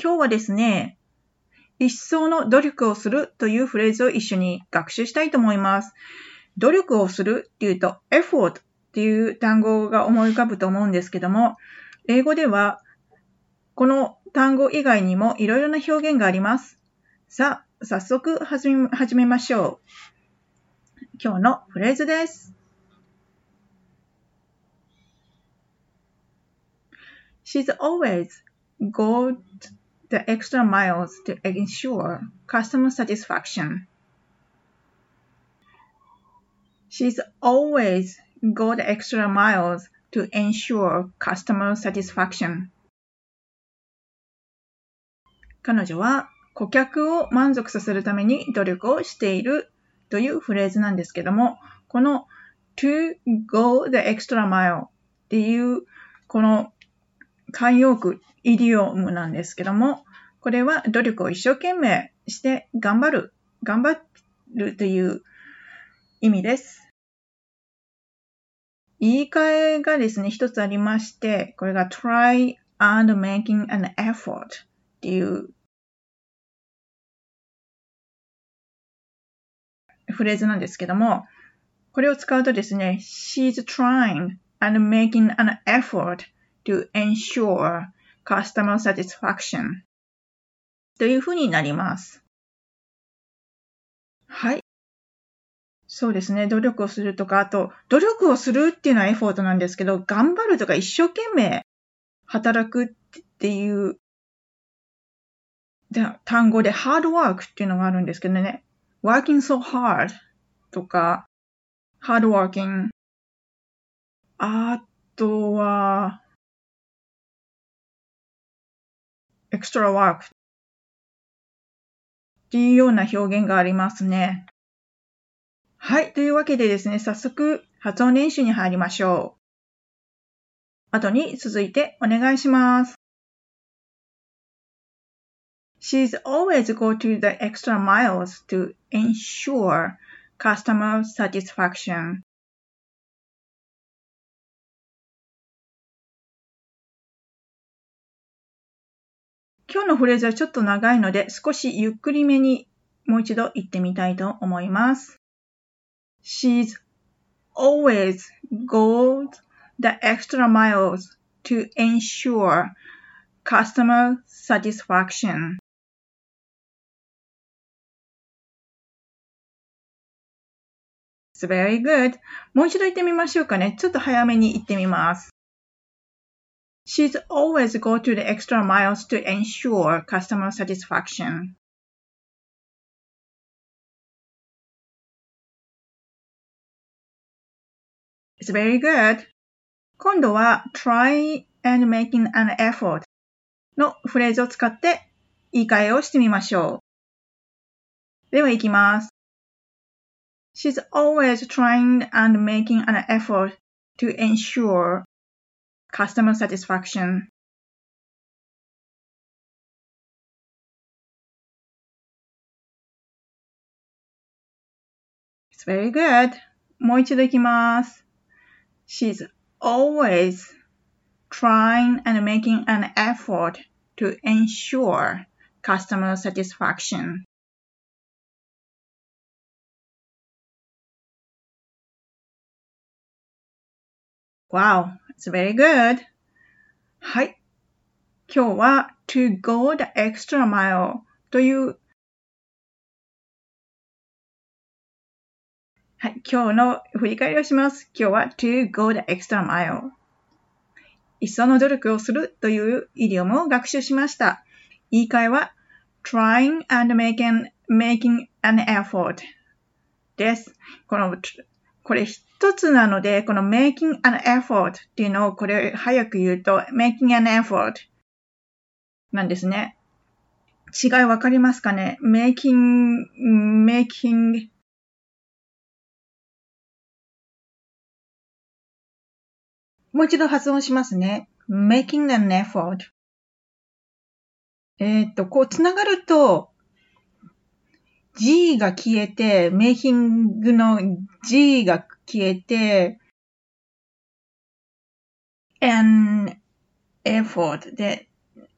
今日はですね、一層の努力をするというフレーズを一緒に学習したいと思います。努力をするっていうと effort っていう単語が思い浮かぶと思うんですけども、英語ではこの単語以外にもいろいろな表現があります。さあ、早速始め始めましょう。今日のフレーズです。She's always good the extra miles to ensure customer satisfaction. She's always go the extra miles to ensure customer satisfaction. 彼女は顧客を満足させるために努力をしているというフレーズなんですけども、この to go the extra mile っていうこの慣用句イディオムなんですけども、これは努力を一生懸命して頑張る、頑張るという意味です。言い換えがですね、一つありまして、これが try and making an effort っていうフレーズなんですけども、これを使うとですね、she's trying and making an effort to ensure customer satisfaction というふうになります。はい。そうですね。努力をするとか、あと、努力をするっていうのはエフォートなんですけど、頑張るとか一生懸命働くっていう単語で hard work っていうのがあるんですけどね。working so hard とか、hard working。あとは、extra work っていうような表現がありますね。はい。というわけでですね、早速発音練習に入りましょう。後に続いてお願いします。She's always go to the extra miles to ensure customer satisfaction. 今日のフレーズはちょっと長いので少しゆっくりめにもう一度言ってみたいと思います。She's always goes the extra miles to ensure customer satisfaction. It's very good. もう一度言ってみましょうかね。ちょっと早めに言ってみます。She's always go to the extra miles to ensure customer satisfaction. It's very good. 今度は try and making an effort のフレーズを使って言い換えをしてみましょう。では行きます。She's always trying and making an effort to ensure customer satisfaction. It's very good. もう一度いきます。She's always trying and making an effort to ensure customer satisfaction. Wow, It's very good. はい。今日は to go the extra mile というはい。今日の振り返りをします。今日は to go the extra mile 一層の努力をするというイディオムを学習しました。言い換えは trying and making, making an effort です。このこれ一つなので、この making an effort っていうのをこれ早く言うと making an effort なんですね。違いわかりますかね ?making, making, もう一度発音しますね。making an effort. えっ、と、こうつながると、G が消えて、making の G が消えて、an effort で、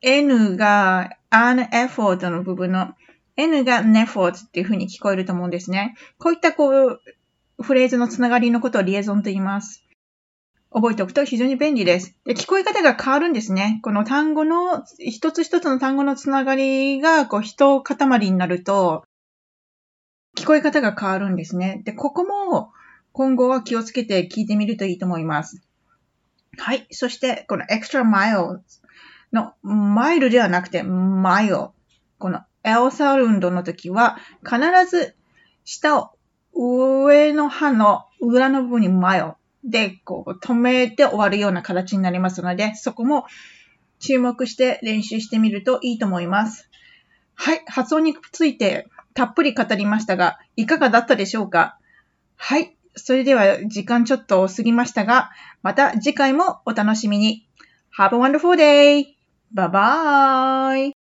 N が an effort の部分の N が n effort っていう風に聞こえると思うんですね。こういったこう、フレーズのつながりのことをリエゾンと言います。覚えておくと非常に便利です。で聞こえ方が変わるんですね。この単語の、一つ一つの単語のつながりが、こう、一塊になると、聞こえ方が変わるんですね。で、ここも今後は気をつけて聞いてみるといいと思います。はい。そして、この extra mile のマイルではなくて mile。この L サウンドの時は必ず下を上の歯の裏の部分に mile でこう止めて終わるような形になりますので、そこも注目して練習してみるといいと思います。はい。発音についてたっぷり語りましたが、いかがだったでしょうか？はい。それでは時間ちょっと過ぎましたが、また次回もお楽しみに。Have a wonderful day! Bye bye!